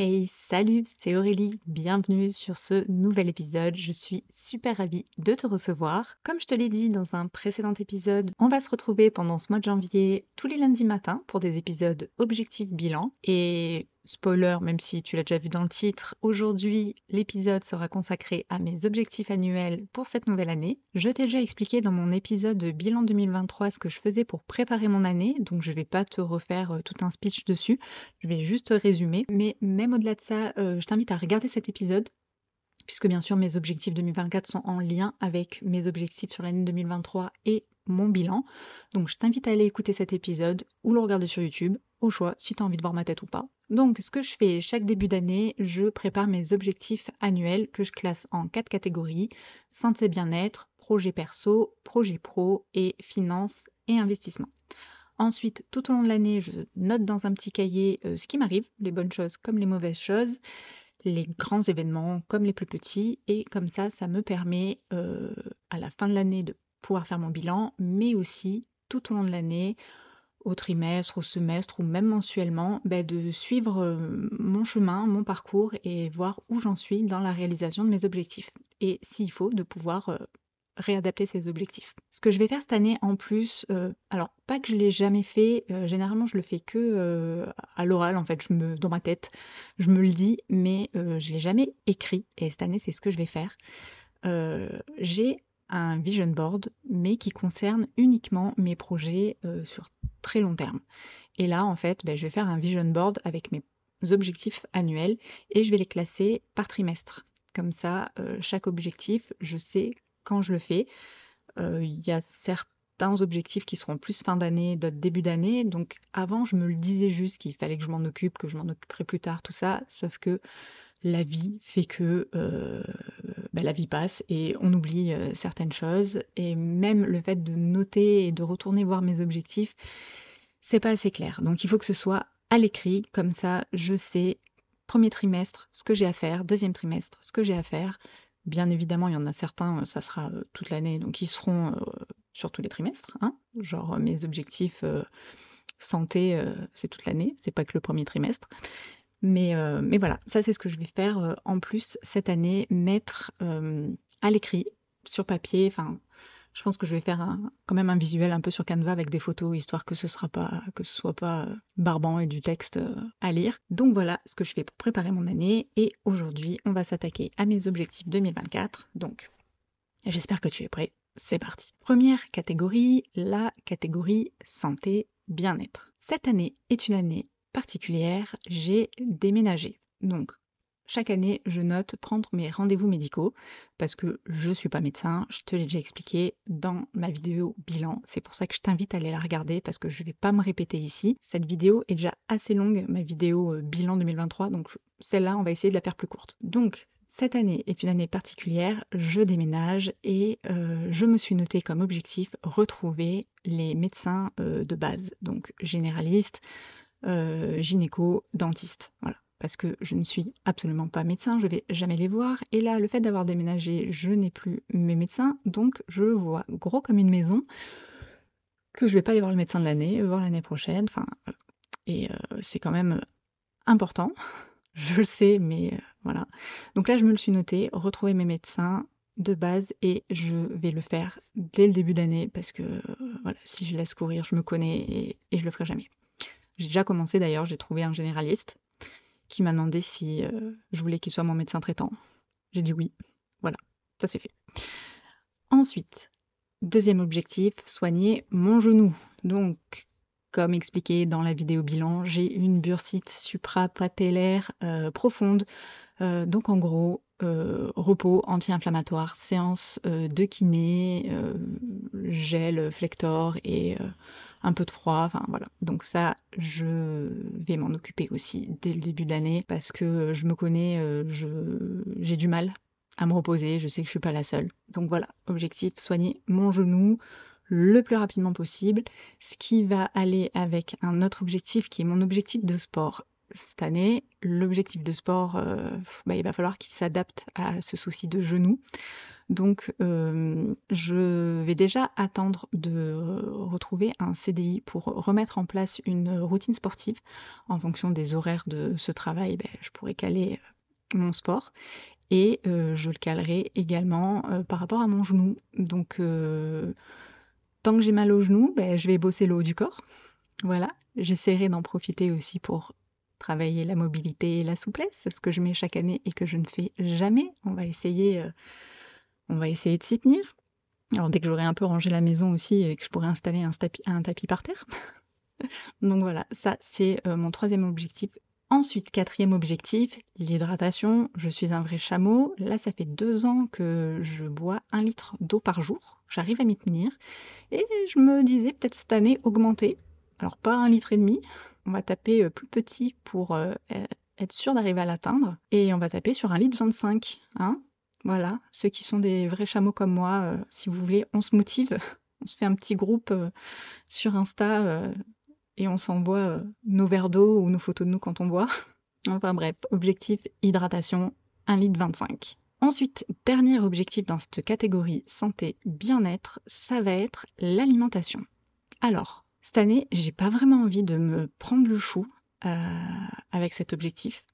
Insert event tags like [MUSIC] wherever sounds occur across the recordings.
Hey, salut, c'est Aurélie, bienvenue sur ce nouvel épisode. Je suis super ravie de te recevoir. Comme je te l'ai dit dans un précédent épisode, on va se retrouver pendant ce mois de janvier tous les lundis matins pour des épisodes objectifs bilan. Et Spoiler, même si tu l'as déjà vu dans le titre, aujourd'hui l'épisode sera consacré à mes objectifs annuels pour cette nouvelle année. Je t'ai déjà expliqué dans mon épisode de bilan 2023 ce que je faisais pour préparer mon année, donc je ne vais pas te refaire euh, tout un speech dessus, je vais juste résumer. Mais même au-delà de ça, euh, je t'invite à regarder cet épisode puisque bien sûr mes objectifs 2024 sont en lien avec mes objectifs sur l'année 2023 et mon bilan. Donc je t'invite à aller écouter cet épisode ou le regarder sur YouTube, au choix, si tu as envie de voir ma tête ou pas. Donc ce que je fais chaque début d'année, je prépare mes objectifs annuels que je classe en quatre catégories, santé bien-être, projet perso, projet pro et finance et investissement. Ensuite, tout au long de l'année, je note dans un petit cahier euh, ce qui m'arrive, les bonnes choses comme les mauvaises choses, les grands événements comme les plus petits, et comme ça, ça me permet euh, à la fin de l'année de pouvoir faire mon bilan, mais aussi tout au long de l'année, au trimestre, au semestre ou même mensuellement, ben, de suivre euh, mon chemin, mon parcours et voir où j'en suis dans la réalisation de mes objectifs. Et s'il faut, de pouvoir euh, réadapter ces objectifs. Ce que je vais faire cette année en plus, euh, alors pas que je l'ai jamais fait, généralement je le fais que à l'oral en fait, dans ma tête, je me le dis, mais je l'ai jamais écrit. Et cette année c'est ce que je vais faire. j'ai un vision board, mais qui concerne uniquement mes projets euh, sur très long terme. Et là, en fait, ben, je vais faire un vision board avec mes objectifs annuels et je vais les classer par trimestre. Comme ça, euh, chaque objectif, je sais quand je le fais. Euh, il y a certains objectifs qui seront plus fin d'année, d'autres début d'année. Donc avant, je me le disais juste qu'il fallait que je m'en occupe, que je m'en occuperai plus tard, tout ça. Sauf que la vie fait que euh, bah, la vie passe et on oublie euh, certaines choses. Et même le fait de noter et de retourner voir mes objectifs, c'est pas assez clair. Donc il faut que ce soit à l'écrit, comme ça je sais premier trimestre ce que j'ai à faire, deuxième trimestre ce que j'ai à faire. Bien évidemment, il y en a certains, ça sera euh, toute l'année, donc ils seront sur tous les trimestres. Hein. genre mes objectifs santé, c'est toute l'année, c'est pas que le premier trimestre. Mais, euh, mais voilà, ça c'est ce que je vais faire euh, en plus cette année, mettre euh, à l'écrit, sur papier, enfin je pense que je vais faire quand même un visuel un peu sur Canva avec des photos, histoire que ce sera soit pas barbant et du texte à lire. Donc voilà ce que je fais pour préparer mon année. Et aujourd'hui, on va s'attaquer à mes objectifs 2024. Donc, j'espère que tu es prêt. C'est parti. Première catégorie, la catégorie santé bien-être. Cette année est une année particulière, j'ai déménagé. Donc, chaque année, je note prendre mes rendez-vous médicaux parce que je ne suis pas médecin, je te l'ai déjà expliqué dans ma vidéo bilan. C'est pour ça que je t'invite à aller la regarder parce que je ne vais pas me répéter ici. Cette vidéo est déjà assez longue, ma vidéo euh, bilan 2023, donc celle-là, on va essayer de la faire plus courte. Donc, cette année est une année particulière, je déménage et euh, je me suis noté comme objectif retrouver les médecins euh, de base, donc généralistes, euh, gynéco, dentiste. Voilà. Parce que je ne suis absolument pas médecin, je vais jamais les voir. Et là, le fait d'avoir déménagé, je n'ai plus mes médecins, donc je vois gros comme une maison, que je vais pas aller voir le médecin de l'année, voir l'année prochaine. Enfin, et euh, c'est quand même important. [LAUGHS] Je le sais, mais euh, voilà. Donc là, je me le suis noté, retrouver mes médecins de base et je vais le faire dès le début d'année parce que voilà, si je laisse courir, je me connais et, et je le ferai jamais. J'ai déjà commencé d'ailleurs, j'ai trouvé un généraliste qui m'a demandé si euh, je voulais qu'il soit mon médecin traitant. J'ai dit oui. Voilà, ça c'est fait. Ensuite, deuxième objectif, soigner mon genou. Donc, comme expliqué dans la vidéo bilan, j'ai une bursite suprapatellaire euh, profonde. Euh, donc en gros, repos anti-inflammatoire, séance de kiné, gel, flector et un peu de froid, enfin voilà. Donc ça, je vais m'en occuper aussi dès le début d'année parce que je me connais, euh, j'ai du mal à me reposer, je sais que je suis pas la seule. Donc voilà, objectif, soigner mon genou le plus rapidement possible, ce qui va aller avec un autre objectif qui est mon objectif de sport. Cette année, l'objectif de sport, euh, bah, il va falloir qu'il s'adapte à ce souci de genou. Donc, je vais déjà attendre de retrouver un CDI pour remettre en place une routine sportive. En fonction des horaires de ce travail, ben, je pourrais caler mon sport. Et je le calerai également par rapport à mon genou. Donc, tant que j'ai mal au genou, ben, je vais bosser le haut du corps. Voilà, j'essaierai d'en profiter aussi pour travailler la mobilité et la souplesse, ce que je mets chaque année et que je ne fais jamais. On va essayer, euh, on va essayer de s'y tenir. Alors dès que j'aurai un peu rangé la maison aussi et que je pourrai installer un tapis, un tapis par terre. [LAUGHS] Donc voilà, ça c'est euh, mon troisième objectif. Ensuite, quatrième objectif, l'hydratation. Je suis un vrai chameau. Là, ça fait deux ans que je bois un litre d'eau par jour. J'arrive à m'y tenir. Et je me disais peut-être cette année augmenter. Alors pas un litre et demi, on va taper euh, plus petit pour euh, e-, être sûr d'arriver à l'atteindre. Et on va taper sur un litre 25. Hein voilà, ceux qui sont des vrais chameaux comme moi, euh, si vous voulez, on se motive. [LAUGHS] On se fait un petit groupe sur Insta et on s'envoie nos verres d'eau ou nos photos de nous quand on boit. [LAUGHS] Enfin bref, objectif hydratation, 1 litre 25. Ensuite, dernier objectif dans cette catégorie santé bien-être, ça va être l'alimentation. Alors, cette année, j'ai pas vraiment envie de me prendre le chou euh, avec cet objectif.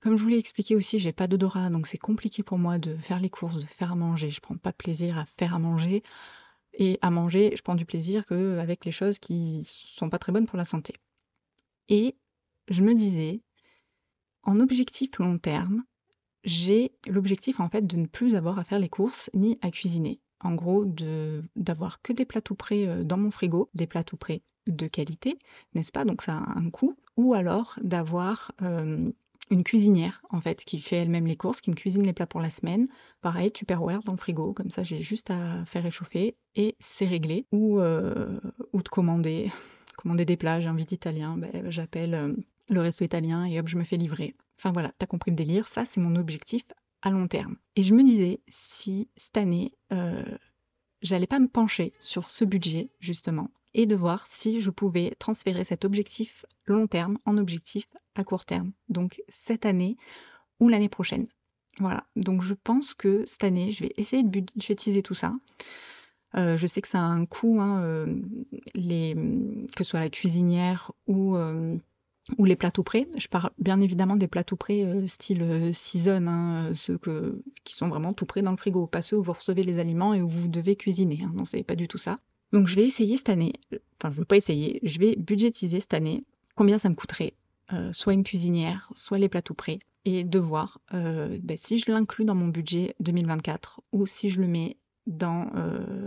Comme je vous l'ai expliqué aussi, j'ai pas d'odorat, donc c'est compliqué pour moi de faire les courses, de faire à manger. Je prends pas plaisir à faire à manger. Et à manger, je prends du plaisir qu'avec les choses qui sont pas très bonnes pour la santé. Et je me disais, en objectif long terme, j'ai l'objectif en fait de ne plus avoir à faire les courses ni à cuisiner en gros d'avoir que des plats tout prêts euh, dans mon frigo, des plats tout prêts de qualité, n'est-ce pas? Donc ça a un coût. Ou alors d'avoir euh, une cuisinière en fait qui fait elle-même les courses, qui me cuisine les plats pour la semaine. Pareil, Tupperware dans le frigo, comme ça j'ai juste à faire réchauffer et c'est réglé. Ou, euh, de commander, [LAUGHS] commander des plats, j'invite italien, ben, j'appelle le resto italien et hop je me fais livrer. Enfin voilà, t'as compris le délire, ça c'est mon objectif long terme. Et je me disais, si cette année, euh, j'allais pas me pencher sur ce budget, justement, et de voir si je pouvais transférer cet objectif long terme en objectif à court terme. Donc cette année ou l'année prochaine. Voilà. Donc je pense que cette année, je vais essayer de budgétiser tout ça. Euh, je sais que ça a un coût, hein, euh, les, que ce soit la cuisinière ou ou les plats tout prêts. Je parle bien évidemment des plats tout prêts euh, style euh, season, hein, euh, ceux qui sont vraiment tout prêts dans le frigo, pas ceux où vous recevez les aliments et où vous devez cuisiner. Hein. Non, c'est pas du tout ça. Donc je vais essayer cette année, enfin je ne veux pas essayer, je vais budgétiser cette année combien ça me coûterait, soit une cuisinière, soit les plats tout prêts, et de voir ben, si je l'inclus dans mon budget 2024 ou si je le mets dans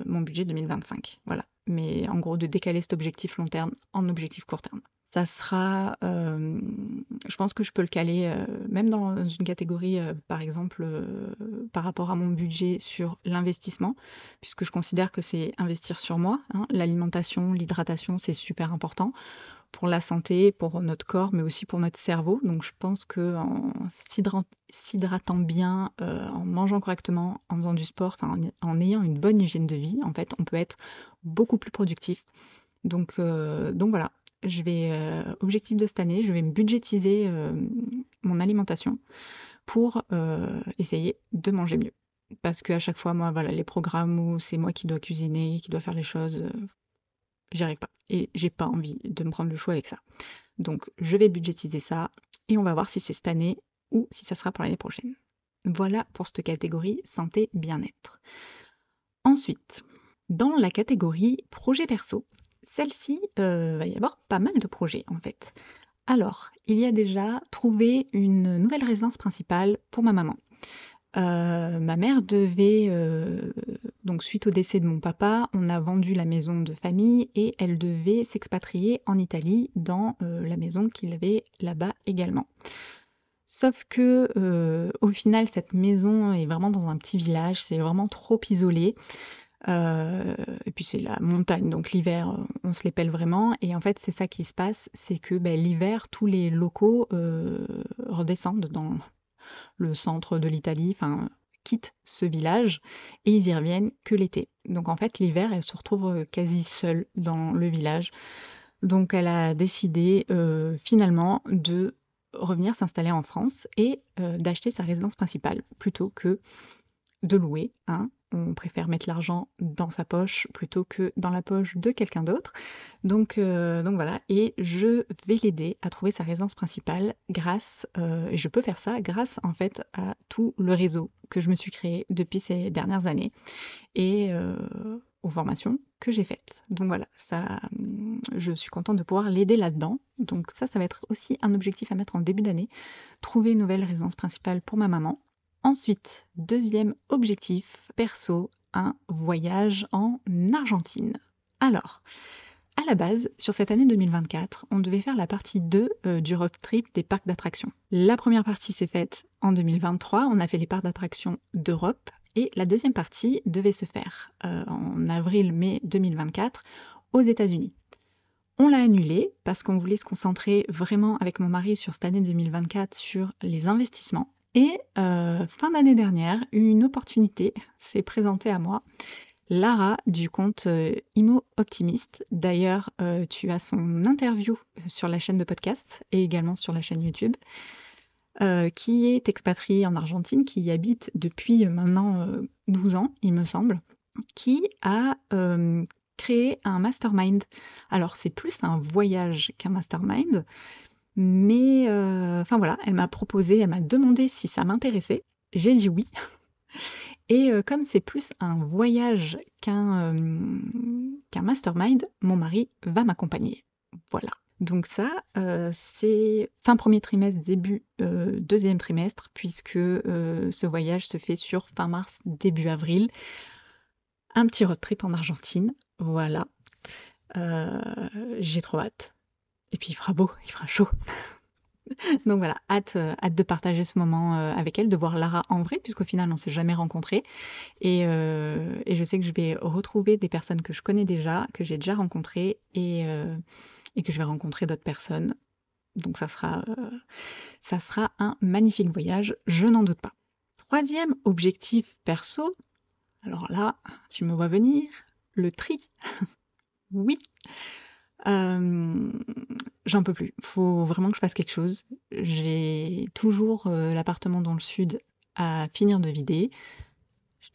mon budget 2025. Voilà. Mais en gros, de décaler cet objectif long terme en objectif court terme ça sera, je pense que je peux le caler même dans une catégorie, par exemple, par rapport à mon budget sur l'investissement, puisque je considère que c'est investir sur moi. Hein. L'alimentation, l'hydratation, c'est super important pour la santé, pour notre corps, mais aussi pour notre cerveau. Donc je pense que en s'hydratant bien, en mangeant correctement, en faisant du sport, en, en, ayant une bonne hygiène de vie, en fait, on peut être beaucoup plus productif. Donc, donc voilà, je vais, euh, objectif de cette année, je vais me budgétiser euh, mon alimentation pour euh, essayer de manger mieux. Parce qu'à chaque fois, moi, voilà, les programmes où c'est moi qui dois cuisiner, qui dois faire les choses, j'y arrive pas. Et j'ai pas envie de me prendre le choix avec ça. Donc, je vais budgétiser ça et on va voir si c'est cette année ou si ça sera pour l'année prochaine. Voilà pour cette catégorie santé bien-être. Ensuite, dans la catégorie projet perso, celle-ci, euh, va y avoir pas mal de projets en fait. Alors, il y a déjà trouvé une nouvelle résidence principale pour ma maman. Euh, ma mère devait, euh, donc suite au décès de mon papa, on a vendu la maison de famille et elle devait s'expatrier en Italie dans la maison qu'il avait là-bas également. Sauf que au final, cette maison est vraiment dans un petit village, c'est vraiment trop isolé. Euh, et puis c'est la montagne, donc l'hiver, on se les pèle vraiment. Et en fait, c'est ça qui se passe, c'est que ben, l'hiver, tous les locaux euh, redescendent dans le centre de l'Italie, enfin quittent ce village et ils y reviennent que l'été. Donc en fait, l'hiver, elle se retrouve quasi seule dans le village. Donc elle a décidé euh, finalement de revenir s'installer en France et d'acheter sa résidence principale plutôt que de louer. Hein. On préfère mettre l'argent dans sa poche plutôt que dans la poche de quelqu'un d'autre. Donc, euh, voilà, et je vais l'aider à trouver sa résidence principale grâce, euh, et je peux faire ça grâce en fait à tout le réseau que je me suis créé depuis ces dernières années et euh, aux formations que j'ai faites. Donc voilà, ça, je suis contente de pouvoir l'aider là-dedans. Donc ça, ça va être aussi un objectif à mettre en début d'année, trouver une nouvelle résidence principale pour ma maman Ensuite, deuxième objectif perso, un voyage en Argentine. Alors, à la base, sur cette année 2024, on devait faire la partie 2 euh, du road trip des parcs d'attractions. La première partie s'est faite en 2023, on a fait les parcs d'attractions d'Europe, et la deuxième partie devait se faire euh, en avril-mai 2024 aux États-Unis. On l'a annulé parce qu'on voulait se concentrer vraiment avec mon mari sur cette année 2024 sur les investissements et euh, fin d'année dernière, une opportunité s'est présentée à moi. Lara du compte euh, Imo Optimiste. D'ailleurs, euh, tu as son interview sur la chaîne de podcast et également sur la chaîne YouTube, qui est expatriée en Argentine, qui y habite depuis maintenant 12 ans, il me semble, qui a créé un mastermind. Alors, c'est plus un voyage qu'un mastermind, mais euh, enfin voilà, elle m'a proposé, elle m'a demandé si ça m'intéressait. J'ai dit oui. [LAUGHS] Et euh, comme c'est plus un voyage qu'un euh, qu'un mastermind, mon mari va m'accompagner. Voilà. Donc ça, c'est fin premier trimestre, début deuxième trimestre, puisque ce voyage se fait sur fin mars, début avril. Un petit road trip en Argentine. Voilà. J'ai trop hâte. Et puis il fera beau, il fera chaud. [LAUGHS] Donc voilà, hâte, euh, hâte de partager ce moment euh, avec elle, de voir Lara en vrai, puisqu'au final on s'est jamais rencontrés. Et, euh, et, je sais que je vais retrouver des personnes que je connais déjà, que j'ai déjà rencontrées, et, et, que je vais rencontrer d'autres personnes. Donc ça sera, ça sera un magnifique voyage, je n'en doute pas. Troisième objectif perso, alors là, tu me vois venir, le tri. [LAUGHS] oui, euh, j'en peux plus. Faut vraiment que je fasse quelque chose. J'ai toujours euh, l'appartement dans le sud à finir de vider.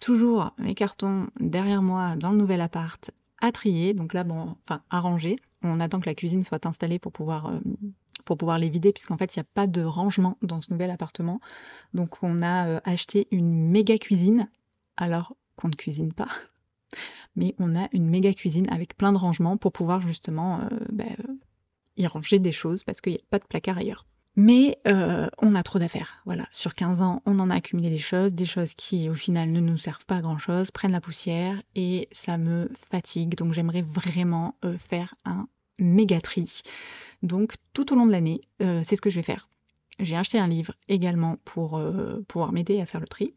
Toujours mes cartons derrière moi dans le nouvel appart à trier. Donc là, bon, enfin, à ranger. On attend que la cuisine soit installée pour euh, pour pouvoir les vider, puisqu'en fait, il n'y a pas de rangement dans ce nouvel appartement. Donc, on a acheté une méga cuisine, alors qu'on ne cuisine pas mais on a une méga cuisine avec plein de rangements pour pouvoir justement euh, bah, euh, y ranger des choses parce qu'il n'y a pas de placard ailleurs. Mais euh, on a trop d'affaires. Voilà, sur 15 ans, on en a accumulé des choses, des choses qui au final ne nous servent pas à grand chose, prennent la poussière et ça me fatigue. Donc j'aimerais vraiment faire un méga tri. Donc tout au long de l'année, c'est ce que je vais faire. J'ai acheté un livre également pour pouvoir m'aider à faire le tri.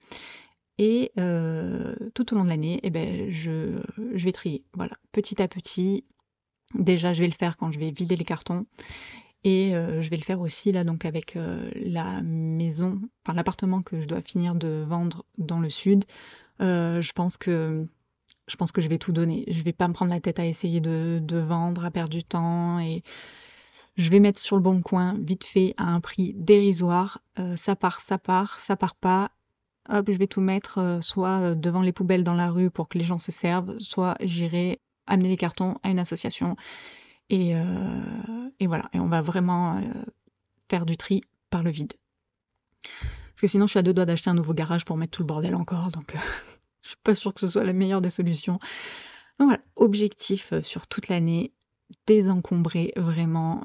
Et euh, tout au long de l'année, eh ben, je, vais trier. Voilà, petit à petit. Déjà, je vais le faire quand je vais vider les cartons. Et euh, je vais le faire aussi là donc avec euh, la maison, enfin l'appartement que je dois finir de vendre dans le sud. je pense que je pense que je vais tout donner. Je vais pas me prendre la tête à essayer de, de vendre, à perdre du temps et je vais mettre sur le bon coin vite fait à un prix dérisoire. ça part, ça part, ça part pas hop, je vais tout mettre euh, soit euh, devant les poubelles dans la rue pour que les gens se servent, soit j'irai amener les cartons à une association. Et, euh, voilà, et on va vraiment faire du tri par le vide. Parce que sinon, je suis à deux doigts d'acheter un nouveau garage pour mettre tout le bordel encore, donc [LAUGHS] je suis pas sûre que ce soit la meilleure des solutions. Donc voilà, objectif sur toute l'année, désencombrer vraiment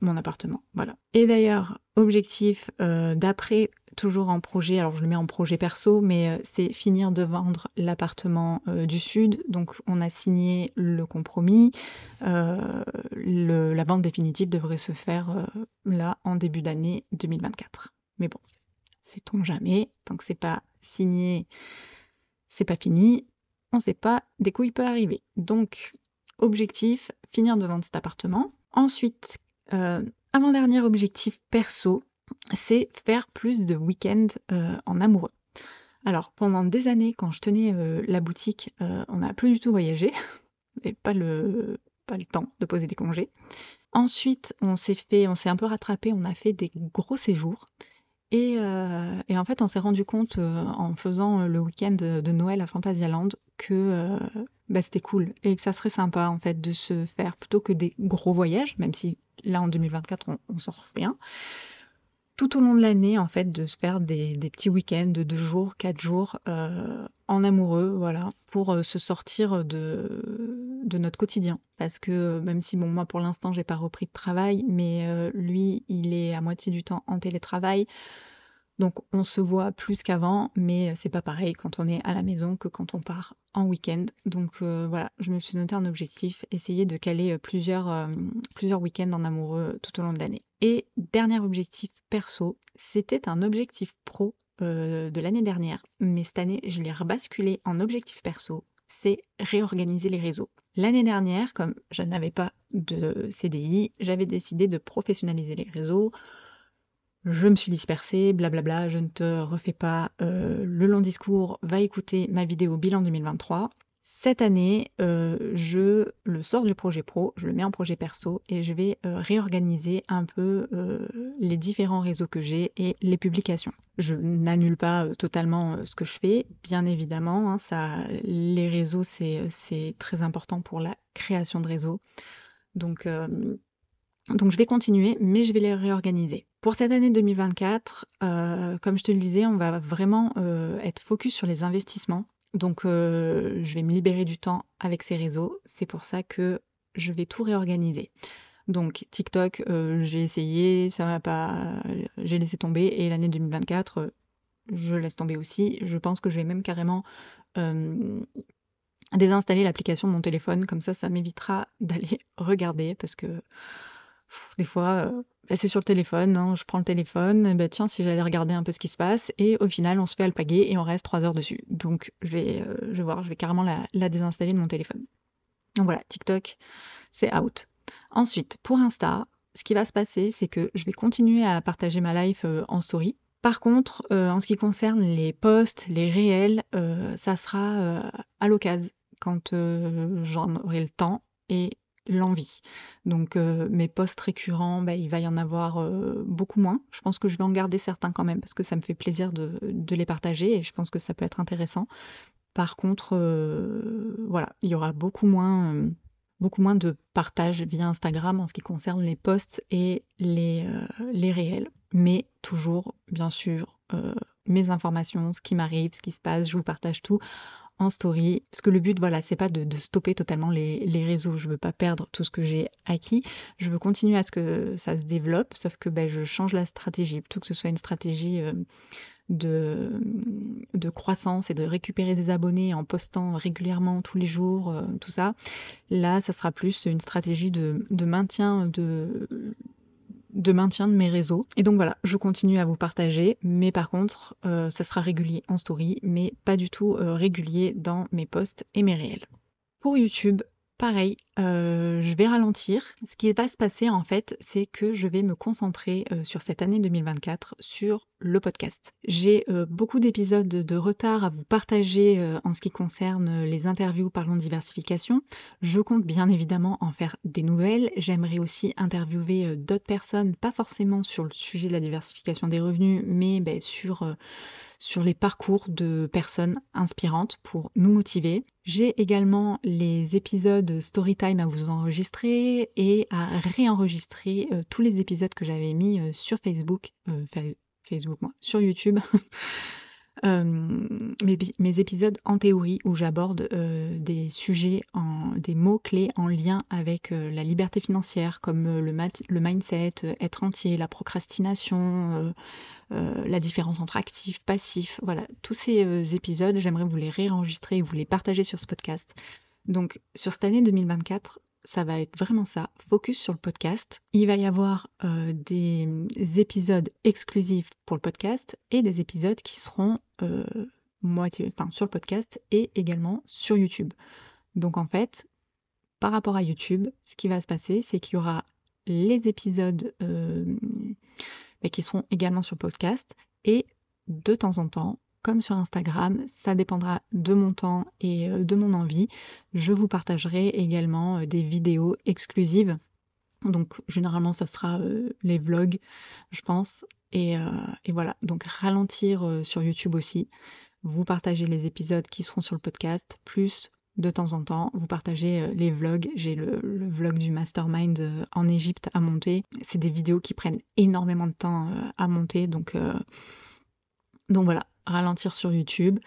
mon appartement. Voilà. Et d'ailleurs, objectif d'après toujours en projet, alors je le mets en projet perso, mais euh, c'est finir de vendre l'appartement euh, du Sud. Donc on a signé le compromis. Euh, la vente définitive devrait se faire là en début d'année 2024. Mais bon, sait-on jamais, tant que c'est pas signé, c'est pas fini. On sait pas des coups il peut arriver. Donc objectif, finir de vendre cet appartement. Ensuite, avant-dernier objectif perso, c'est faire plus de week-ends euh, en amoureux. Alors pendant des années, quand je tenais euh, la boutique, euh, on n'a plus du tout voyagé, [LAUGHS] et pas le, pas le temps de poser des congés. Ensuite, on s'est fait, on s'est un peu rattrapé, on a fait des gros séjours. Et, en fait, on s'est rendu compte en faisant le week-end de Noël à Fantasyland que bah, c'était cool et que ça serait sympa en fait de se faire plutôt que des gros voyages, même si là en 2024 on, on sort rien, tout au long de l'année, en fait, de se faire des, petits week-ends de deux jours, quatre jours euh, en amoureux, voilà, pour euh, se sortir de, de notre quotidien. Parce que même si, bon, moi pour l'instant, j'ai pas repris de travail, mais euh, lui, il est à moitié du temps en télétravail. Donc on se voit plus qu'avant, mais c'est pas pareil quand on est à la maison que quand on part en week-end. Donc euh, voilà, je me suis noté un objectif, essayer de caler euh, plusieurs, euh, plusieurs week-ends en amoureux tout au long de l'année. Et dernier objectif perso, c'était un objectif pro de l'année dernière, mais cette année je l'ai rebasculé en objectif perso, c'est réorganiser les réseaux. L'année dernière, comme je n'avais pas de CDI, j'avais décidé de professionnaliser les réseaux, je me suis dispersée, blablabla, je ne te refais pas euh, le long discours, va écouter ma vidéo bilan 2023. Cette année, euh, je le sors du projet pro, je le mets en projet perso et je vais euh, réorganiser un peu les différents réseaux que j'ai et les publications. Je n'annule pas totalement ce que je fais, bien évidemment. Hein, ça, les réseaux, c'est très important pour la création de réseaux. Donc, donc je vais continuer, mais je vais les réorganiser. Pour cette année 2024, euh, comme je te le disais, on va vraiment euh, être focus sur les investissements. Donc euh, je vais me libérer du temps avec ces réseaux. C'est pour ça que je vais tout réorganiser. Donc TikTok, j'ai essayé, ça va pas, j'ai laissé tomber. Et l'année 2024, je laisse tomber aussi. Je pense que je vais même carrément désinstaller l'application de mon téléphone. Comme ça, ça m'évitera [LAUGHS] d'aller regarder parce que des fois, euh, bah, c'est sur le téléphone, hein, je prends le téléphone, bah, tiens, si j'allais regarder un peu ce qui se passe, et au final, on se fait alpaguer et on reste trois heures dessus. Donc, je vais, euh, je vais voir, je vais carrément la, désinstaller de mon téléphone. Donc voilà, TikTok, c'est out. Ensuite, pour Insta, ce qui va se passer, c'est que je vais continuer à partager ma life euh, en story. Par contre, en ce qui concerne les posts, les réels, ça sera à l'occasion, quand j'en aurai le temps et l'envie. Donc euh, mes posts récurrents, bah, il va y en avoir euh, beaucoup moins. Je pense que je vais en garder certains quand même parce que ça me fait plaisir de, les partager et je pense que ça peut être intéressant. Par contre, euh, voilà, il y aura beaucoup moins, beaucoup moins de partage via Instagram en ce qui concerne les posts et les, les réels. Mais toujours, bien sûr, mes informations, ce qui m'arrive, ce qui se passe, je vous partage tout en story. Parce que le but, voilà, c'est pas de, stopper totalement les, réseaux. Je veux pas perdre tout ce que j'ai acquis. Je veux continuer à ce que ça se développe, sauf que ben, je change la stratégie. Plutôt que ce soit une stratégie euh, de, croissance et de récupérer des abonnés en postant régulièrement tous les jours, euh, tout ça. Là, ça sera plus une stratégie de maintien de de maintien de mes réseaux. Et donc voilà, je continue à vous partager, mais par contre, euh, ça sera régulier en story, mais pas du tout euh, régulier dans mes posts et mes réels. Pour YouTube, Pareil, euh, je vais ralentir. Ce qui va se passer en fait, c'est que je vais me concentrer euh, sur cette année 2024 sur le podcast. J'ai euh, beaucoup d'épisodes de retard à vous partager en ce qui concerne les interviews parlons diversification. Je compte bien évidemment en faire des nouvelles. J'aimerais aussi interviewer d'autres personnes, pas forcément sur le sujet de la diversification des revenus, mais ben, sur sur les parcours de personnes inspirantes pour nous motiver. J'ai également les épisodes Storytime à vous enregistrer et à réenregistrer euh, tous les épisodes que j'avais mis euh, sur Facebook, euh, Facebook moi, sur YouTube. [LAUGHS] mes, épisodes en théorie où j'aborde des sujets, en, des mots-clés en lien avec la liberté financière, comme le, mindset, être entier, la procrastination, euh, la différence entre actif, passif, voilà, tous ces euh, épisodes, j'aimerais vous les réenregistrer et vous les partager sur ce podcast. Donc sur cette année 2024, ça va être vraiment ça, focus sur le podcast. Il va y avoir euh, des épisodes exclusifs pour le podcast et des épisodes qui seront moitié, enfin, sur le podcast et également sur YouTube. Donc en fait, par rapport à YouTube, ce qui va se passer, c'est qu'il y aura les épisodes qui seront également sur podcast. Et de temps en temps, comme sur Instagram, ça dépendra de mon temps et euh, de mon envie. Je vous partagerai également euh, des vidéos exclusives Donc généralement ça sera les vlogs, je pense. Et, voilà, donc ralentir sur YouTube aussi. Vous partagez les épisodes qui seront sur le podcast, plus de temps en temps, vous partagez les vlogs. J'ai le, vlog du mastermind en Égypte à monter. C'est des vidéos qui prennent énormément de temps à monter. Donc voilà, ralentir sur YouTube,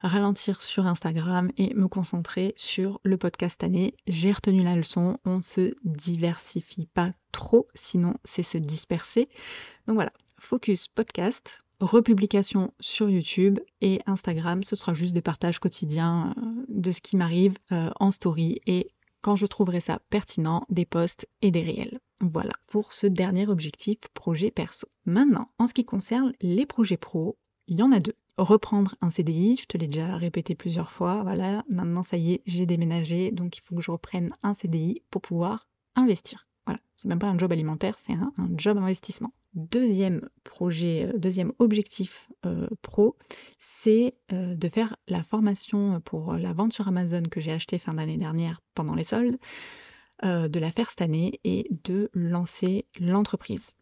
ralentir sur Instagram et me concentrer sur le podcast année. J'ai retenu la leçon, on se diversifie pas trop, sinon c'est se disperser. Donc voilà, focus podcast, republication sur YouTube et Instagram, ce sera juste des partages quotidiens euh, de ce qui m'arrive euh, en story et quand je trouverai ça pertinent, des posts et des réels. Voilà pour ce dernier objectif projet perso. Maintenant, en ce qui concerne les projets pro, il y en a deux reprendre un CDI, je te l'ai déjà répété plusieurs fois, voilà, maintenant ça y est, j'ai déménagé, donc il faut que je reprenne un CDI pour pouvoir investir. Voilà, c'est même pas un job alimentaire, c'est un, job investissement. Deuxième projet, euh, deuxième objectif euh, pro, c'est euh, de faire la formation pour la vente sur Amazon que j'ai achetée fin d'année dernière pendant les soldes, de la faire cette année et de lancer l'entreprise.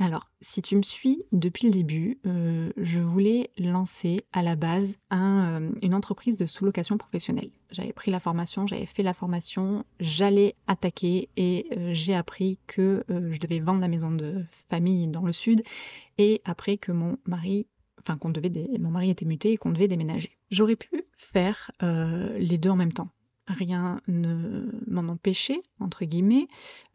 Alors, si tu me suis depuis le début, euh, je voulais lancer à la base euh, une entreprise de sous-location professionnelle. J'avais pris la formation, j'avais fait la formation, j'allais attaquer et euh, j'ai appris que je devais vendre la maison de famille dans le sud et après que mon mari, enfin qu'on devait, mon mari était muté et qu'on devait déménager. J'aurais pu faire les deux en même temps rien ne m'en empêchait, entre guillemets,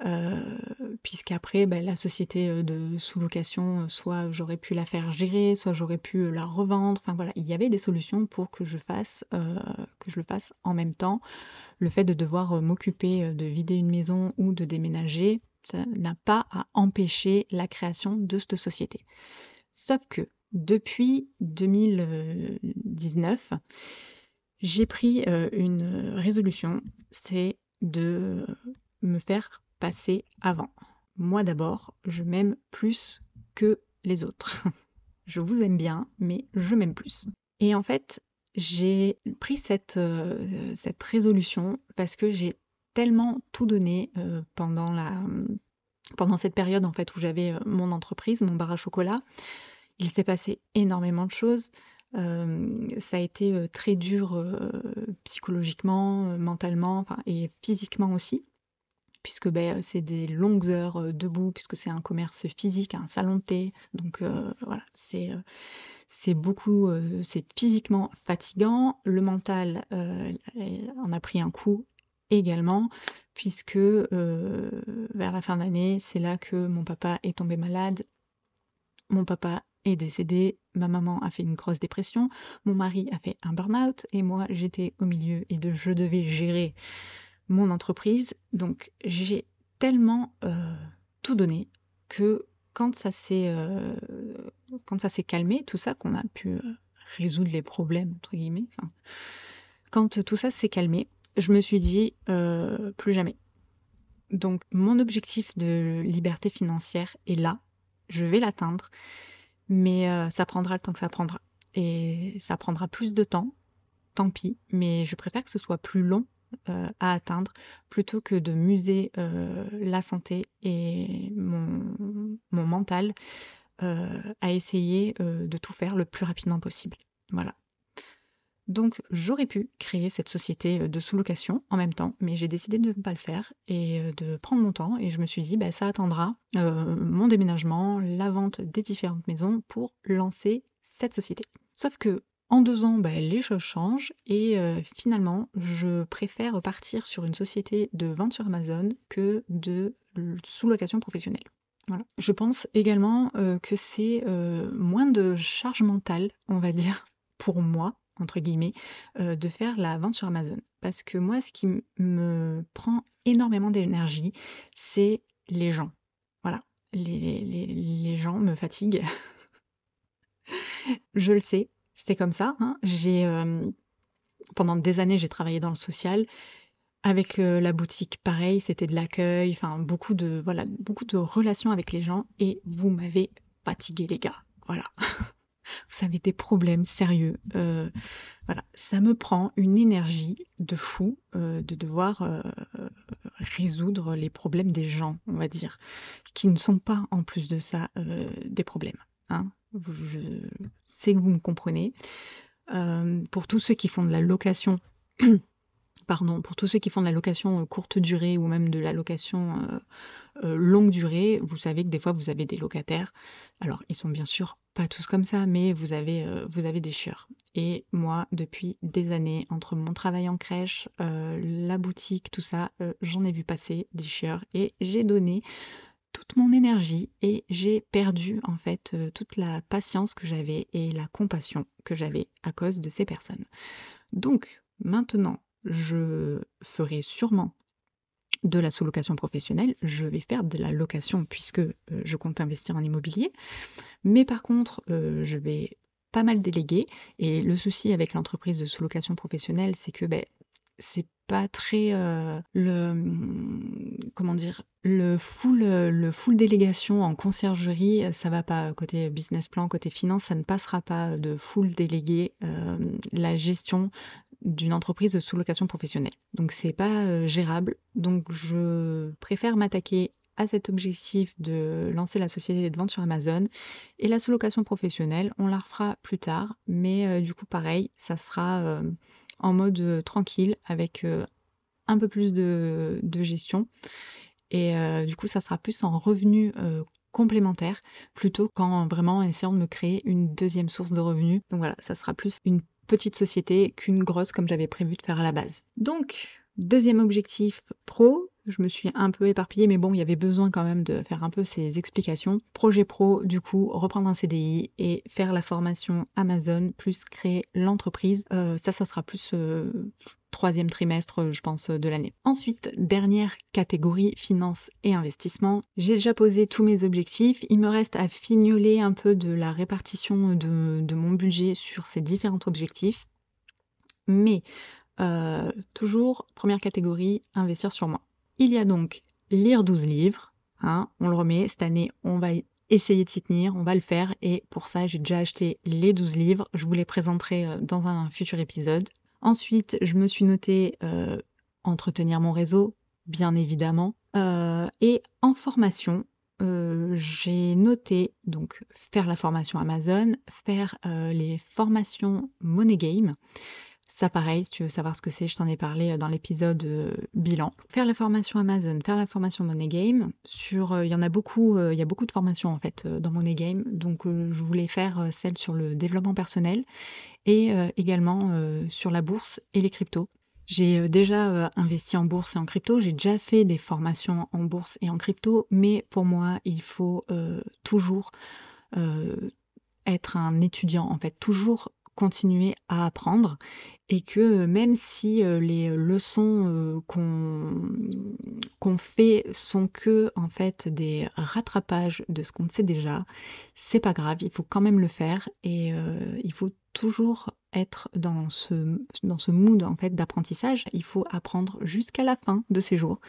euh, puisqu'après, ben, la société euh, de sous-location, euh, soit j'aurais pu la faire gérer, soit j'aurais pu la revendre. Enfin voilà, il y avait des solutions pour que je fasse, que je le fasse en même temps. Le fait de devoir m'occuper de vider une maison ou de déménager, ça n'a pas à empêcher la création de cette société. Sauf que depuis 2019, j'ai pris euh, une résolution, c'est de me faire passer avant. Moi d'abord, je m'aime plus que les autres. [LAUGHS] je vous aime bien, mais je m'aime plus. Et en fait, j'ai pris cette, euh, résolution parce que j'ai tellement tout donné euh, pendant, pendant cette période en fait où j'avais mon entreprise, mon bar à chocolat. Il s'est passé énormément de choses. Euh, ça a été euh, très dur euh, psychologiquement, mentalement et physiquement aussi, puisque ben, c'est des longues heures debout, puisque c'est un commerce physique, un salon de thé. Donc voilà, c'est c'est beaucoup, c'est physiquement fatigant. Le mental en a pris un coup également, puisque vers la fin d'année, c'est là que mon papa est tombé malade. Mon papa est décédé, ma maman a fait une grosse dépression, mon mari a fait un burn-out et moi j'étais au milieu et je devais gérer mon entreprise. Donc j'ai tellement euh, tout donné que quand ça s'est euh, quand ça s'est calmé, tout ça qu'on a pu euh, résoudre les problèmes entre guillemets, quand tout ça s'est calmé, je me suis dit plus jamais. Donc mon objectif de liberté financière est là, je vais l'atteindre mais euh, ça prendra le temps que ça prendra. Et ça prendra plus de temps, tant pis, mais je préfère que ce soit plus long euh, à atteindre plutôt que de muser euh, la santé et mon, mon mental à essayer de tout faire le plus rapidement possible. Voilà. Donc j'aurais pu créer cette société euh, de sous-location en même temps, mais j'ai décidé de ne pas le faire et euh, de prendre mon temps et je me suis dit bah, ça attendra euh, mon déménagement, la vente des différentes maisons pour lancer cette société. Sauf que en deux ans, bah, les choses changent et finalement, je préfère partir sur une société de vente sur Amazon que de sous-location professionnelle. Je pense également que c'est moins de charge mentale, on va dire, pour moi, entre guillemets, euh, de faire la vente sur Amazon. Parce que moi, ce qui me prend énormément d'énergie, c'est les gens. Voilà, les, gens me fatiguent. [LAUGHS] Je le sais, c'est comme ça. Hein. J'ai euh, pendant des années, j'ai travaillé dans le social. Avec euh, la boutique, pareil, c'était de l'accueil, enfin beaucoup de voilà, beaucoup de relations avec les gens. Et vous m'avez fatigué, les gars. Voilà. [LAUGHS] vous avez des problèmes sérieux. Euh, voilà, ça me prend une énergie de fou euh, de devoir euh, résoudre les problèmes des gens, on va dire, qui ne sont pas en plus de ça des problèmes. Hein. Je sais que vous me comprenez. pour tous ceux qui font de la location pardon, pour tous ceux qui font de la location euh, courte durée ou même de la location euh, euh, longue durée, vous savez que des fois vous avez des locataires. Alors ils sont bien sûr pas tous comme ça, mais vous avez, vous avez des chieurs. Et moi, depuis des années, entre mon travail en crèche, la boutique, tout ça, j'en ai vu passer des chieurs et j'ai donné toute mon énergie et j'ai perdu en fait toute la patience que j'avais et la compassion que j'avais à cause de ces personnes. Donc maintenant je ferai sûrement de la sous-location professionnelle, je vais faire de la location puisque euh, je compte investir en immobilier. Mais par contre, euh, je vais pas mal déléguer. Et le souci avec l'entreprise de sous-location professionnelle, c'est que ben, c'est pas très euh, le comment dire le full le full délégation en conciergerie ça va pas côté business plan côté finance ça ne passera pas de full délégué la gestion d'une entreprise de sous-location professionnelle. Donc c'est pas euh, gérable. Donc je préfère m'attaquer à cet objectif de lancer la société de vente sur Amazon. Et la sous-location professionnelle, on la refera plus tard. Mais euh, du coup, pareil, ça sera euh, en mode tranquille avec un peu plus de, gestion. Et du coup, ça sera plus en revenu complémentaire plutôt qu'en vraiment essayant de me créer une deuxième source de revenus. Donc voilà, ça sera plus une petite société qu'une grosse comme j'avais prévu de faire à la base. Donc, deuxième objectif pro, je me suis un peu éparpillée, mais bon, il y avait besoin quand même de faire un peu ces explications. Projet pro, du coup, reprendre un CDI et faire la formation Amazon, plus créer l'entreprise. Euh, ça, ça sera plus euh, troisième trimestre, je pense, de l'année. Ensuite, dernière catégorie, finance et investissement. J'ai déjà posé tous mes objectifs. Il me reste à fignoler un peu de la répartition de mon budget sur ces différents objectifs. Mais euh, toujours, première catégorie, investir sur moi. Il y a donc lire 12 livres. Hein, on le remet. Cette année, on va essayer de s'y tenir, on va le faire. Et pour ça, j'ai déjà acheté les 12 livres. Je vous les présenterai euh, dans un futur épisode. Ensuite, je me suis noté euh, entretenir mon réseau, bien évidemment. et en formation, j'ai noté donc faire la formation Amazon, faire les formations Money Game. Ça, pareil, si tu veux savoir ce que c'est, je t'en ai parlé euh, dans l'épisode euh, bilan. Faire la formation Amazon, faire la formation Money Game. Sur, euh, il y en a beaucoup, il y a beaucoup de formations en fait dans Money Game. Donc, je voulais faire celle sur le développement personnel et également sur la bourse et les cryptos. J'ai déjà investi en bourse et en crypto, j'ai déjà fait des formations en bourse et en crypto, mais pour moi, il faut toujours être un étudiant, en fait, toujours continuer à apprendre et que même si euh, les leçons euh, qu'on fait sont que en fait des rattrapages de ce qu'on sait déjà, c'est pas grave, il faut quand même le faire et euh, il faut toujours être dans ce, dans ce mood en fait d'apprentissage. Il faut apprendre jusqu'à la fin de ses jours.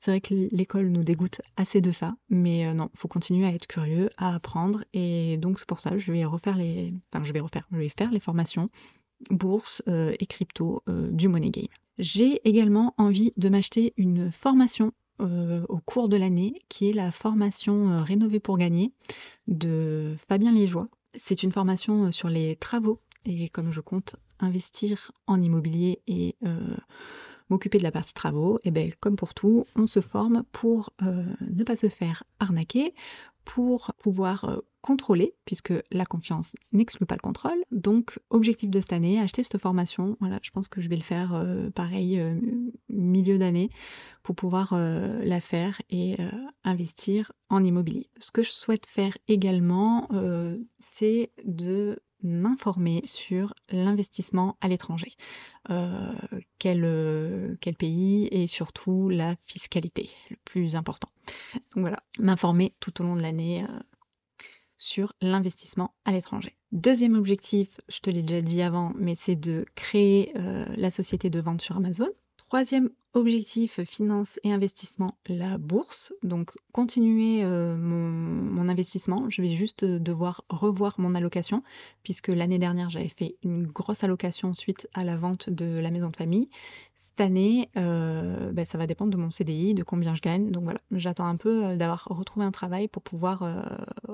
C'est vrai que l'école nous dégoûte assez de ça, mais non, il faut continuer à être curieux, à apprendre et donc c'est pour ça que je vais refaire les, enfin je vais refaire, je vais faire les formations bourse euh, et crypto euh, du Money Game. J'ai également envie de m'acheter une formation euh, au cours de l'année qui est la formation Rénover pour gagner de Fabien Liégeois. C'est une formation sur les travaux et comme je compte investir en immobilier et m'occuper de la partie travaux, et bien comme pour tout, on se forme pour ne pas se faire arnaquer, pour pouvoir contrôler, puisque la confiance n'exclut pas le contrôle. Donc, objectif de cette année, acheter cette formation. Voilà, je pense que je vais le faire euh, pareil euh, milieu d'année pour pouvoir euh, la faire et investir en immobilier. Ce que je souhaite faire également, c'est de m'informer sur l'investissement à l'étranger. quel, quel pays et surtout la fiscalité, le plus important. Donc voilà, m'informer tout au long de l'année sur l'investissement à l'étranger. Deuxième objectif, je te l'ai déjà dit avant, mais c'est de créer euh, la société de vente sur Amazon. Troisième Objectif finance et investissement, la bourse. Donc continuer euh, mon, investissement. Je vais juste euh, devoir revoir mon allocation puisque l'année dernière j'avais fait une grosse allocation suite à la vente de la maison de famille. Cette année, euh, ben, ça va dépendre de mon CDI, de combien je gagne. Donc voilà, j'attends un peu d'avoir retrouvé un travail pour pouvoir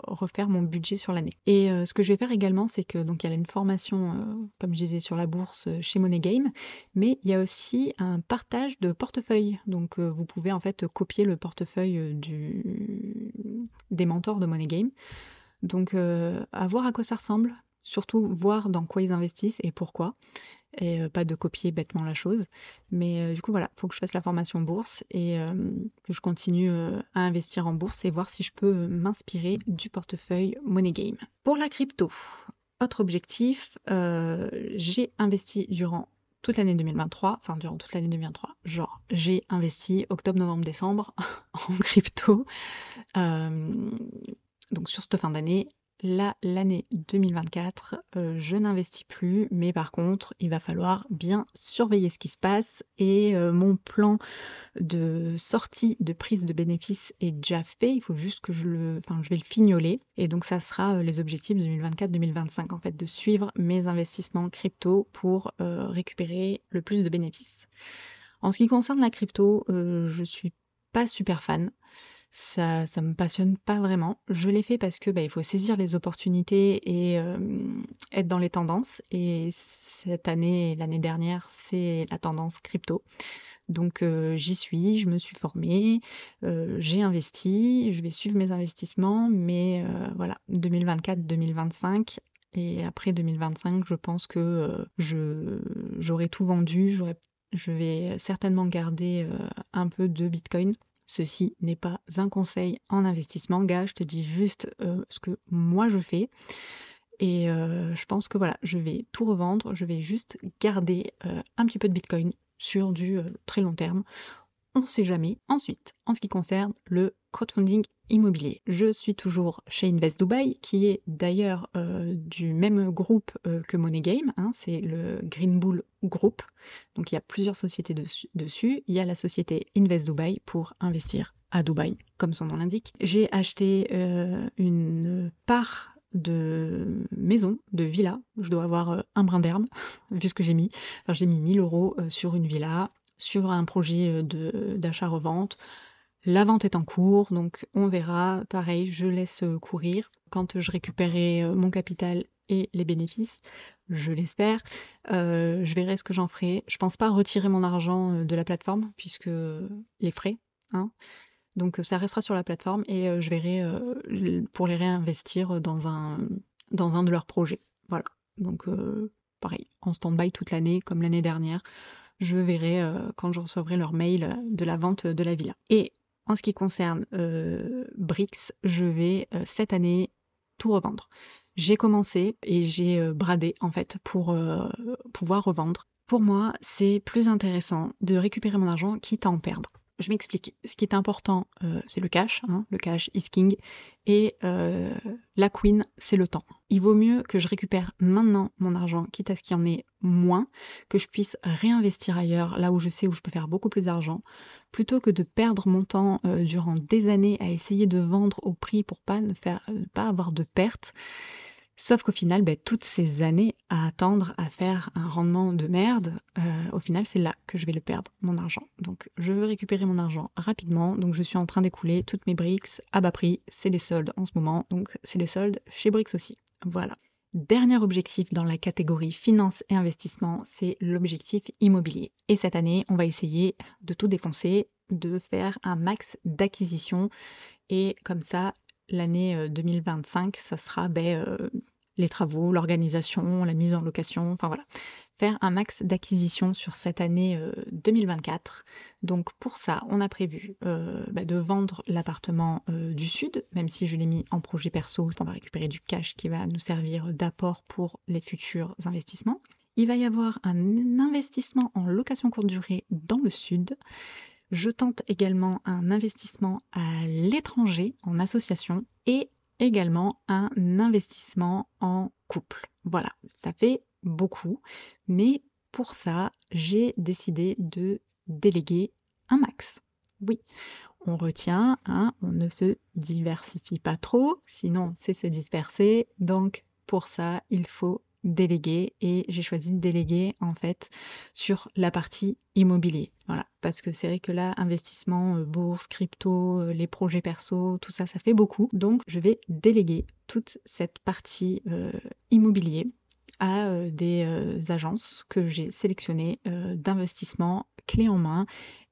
refaire mon budget sur l'année. Et ce que je vais faire également, c'est que donc il y a une formation, comme je disais, sur la bourse chez Money Game, mais il y a aussi un partage portefeuille. Donc euh, vous pouvez en fait copier le portefeuille euh, du... des mentors de Money Game. Donc euh, à voir à quoi ça ressemble, surtout voir dans quoi ils investissent et pourquoi. Et pas de copier bêtement la chose. Mais du coup voilà, il faut que je fasse la formation bourse et que je continue à investir en bourse et voir si je peux m'inspirer du portefeuille Money Game. Pour la crypto, autre objectif, j'ai investi durant toute l'année 2023, enfin durant toute l'année 2023, genre j'ai investi octobre, novembre, décembre [LAUGHS] en crypto. Euh, donc sur cette fin d'année, Là, l'année 2024, euh, je n'investis plus, mais par contre, il va falloir bien surveiller ce qui se passe et euh, mon plan de sortie de prise de bénéfices est déjà fait. Il faut juste que je le, enfin, je vais le fignoler et donc ça sera euh, les objectifs 2024-2025 en fait, de suivre mes investissements crypto pour récupérer le plus de bénéfices. En ce qui concerne la crypto, je suis pas super fan ça me passionne pas vraiment. Je l'ai fait parce que bah, il faut saisir les opportunités et euh, être dans les tendances. Et cette année l'année dernière, c'est la tendance crypto. Donc euh, j'y suis, je me suis formée, euh, j'ai investi, je vais suivre mes investissements, mais voilà, 2024-2025 et après 2025, je pense que j'aurai tout vendu, je vais certainement garder un peu de Bitcoin Ceci n'est pas un conseil en investissement, gars, je te dis juste euh, ce que moi je fais. Et euh, je pense que voilà, je vais tout revendre, je vais juste garder euh, un petit peu de Bitcoin sur du très long terme on sait jamais. Ensuite, en ce qui concerne le crowdfunding immobilier, je suis toujours chez Invest Dubai, qui est d'ailleurs euh, du même groupe euh, que Money Game, hein, c'est le Green Bull Group. Donc il y a plusieurs sociétés dessus. Il y a la société Invest Dubai pour investir à Dubaï, comme son nom l'indique. J'ai acheté euh, une part de maison, de villa. Je dois avoir un brin d'herbe, [LAUGHS] vu ce que j'ai mis. J'ai mis 1000 euros sur une villa sur un projet euh, d'achat-revente. La vente est en cours, donc on verra. Pareil, je laisse euh, courir. Quand je récupérerai euh, mon capital et les bénéfices, je l'espère, je verrai ce que j'en ferai. Je pense pas retirer mon argent de la plateforme, puisque les frais, hein. Donc ça restera sur la plateforme et je verrai pour les réinvestir dans un, dans un de leurs projets. Voilà. Donc pareil, en stand-by toute l'année, comme l'année dernière je verrai euh, quand je recevrai leur mail de la vente de la villa. Et en ce qui concerne euh, Brix, je vais euh, cette année tout revendre. J'ai commencé et j'ai bradé en fait pour pouvoir revendre. Pour moi, c'est plus intéressant de récupérer mon argent quitte à en perdre. Je m'explique. Ce qui est important, euh, c'est le cash. Hein. le cash is king. Et euh, la queen, c'est le temps. Il vaut mieux que je récupère maintenant mon argent, quitte à ce qu'il y en ait moins, que je puisse réinvestir ailleurs, là où je sais où je peux faire beaucoup plus d'argent, plutôt que de perdre mon temps euh, durant des années à essayer de vendre au prix pour pas ne pas avoir de pertes. Sauf qu'au final, ben, toutes ces années à attendre à faire un rendement de merde, euh, au final, c'est là que je vais le perdre, mon argent. Donc, je veux récupérer mon argent rapidement. Donc, je suis en train d'écouler toutes mes briques à bas prix. C'est les soldes en ce moment. Donc, c'est les soldes chez Brix aussi. Voilà. Dernier objectif dans la catégorie finance et investissement, c'est l'objectif immobilier. Et cette année, on va essayer de tout défoncer, de faire un max d'acquisition. Et comme ça, l'année 2025, ça sera ben, les travaux, l'organisation, la mise en location, enfin voilà. Faire un max d'acquisition sur cette année 2024. Donc pour ça, on a prévu ben, de vendre l'appartement du sud, même si je l'ai mis en projet perso, on va récupérer du cash qui va nous servir d'apport pour les futurs investissements. Il va y avoir un investissement en location courte durée dans le sud. Je tente également un investissement à l'étranger en association et également un investissement en couple. Voilà, ça fait beaucoup, mais pour ça, j'ai décidé de déléguer un max. Oui, on retient, hein, on ne se diversifie pas trop, sinon c'est se disperser. Donc pour ça, il faut déléguer et j'ai choisi de déléguer en fait sur la partie immobilier. Voilà, parce que c'est vrai que là, investissement, euh, bourse, crypto, euh, les projets perso, tout ça, ça fait beaucoup. Donc je vais déléguer toute cette partie euh, immobilier à des agences que j'ai sélectionnées d'investissement clé en main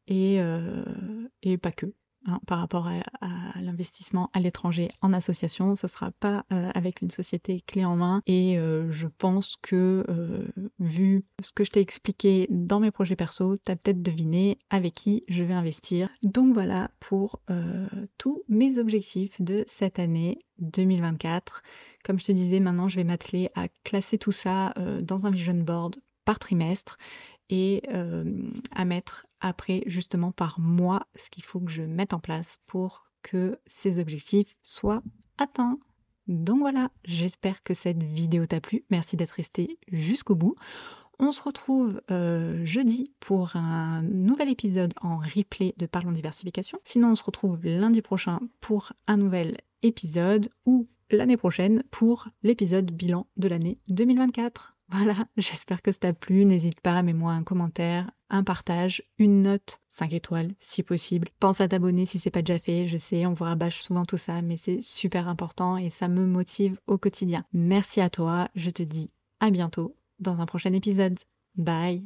et, et pas que. Hein, par rapport à, l'investissement à l'étranger en association. Ce sera pas euh, avec une société clé en main. Et euh, je pense que euh, vu ce que je t'ai expliqué dans mes projets perso, tu as peut-être deviné avec qui je vais investir. Donc voilà pour tous mes objectifs de cette année 2024. Comme je te disais, maintenant je vais m'atteler à classer tout ça dans un vision board par trimestre et à mettre après justement par mois ce qu'il faut que je mette en place pour que ces objectifs soient atteints. Donc voilà, j'espère que cette vidéo t'a plu. Merci d'être resté jusqu'au bout. On se retrouve jeudi pour un nouvel épisode en replay de Parlons Diversification. Sinon, on se retrouve lundi prochain pour un nouvel épisode ou l'année prochaine pour l'épisode bilan de l'année 2024. Voilà, [LAUGHS] j'espère que ça t'a plu. N'hésite pas, mets-moi un commentaire, un partage, une note, 5 étoiles si possible. Pense à t'abonner si c'est pas déjà fait. Je sais, on vous rabâche souvent tout ça, mais c'est super important et ça me motive au quotidien. Merci à toi. Je te dis à bientôt dans un prochain épisode. Bye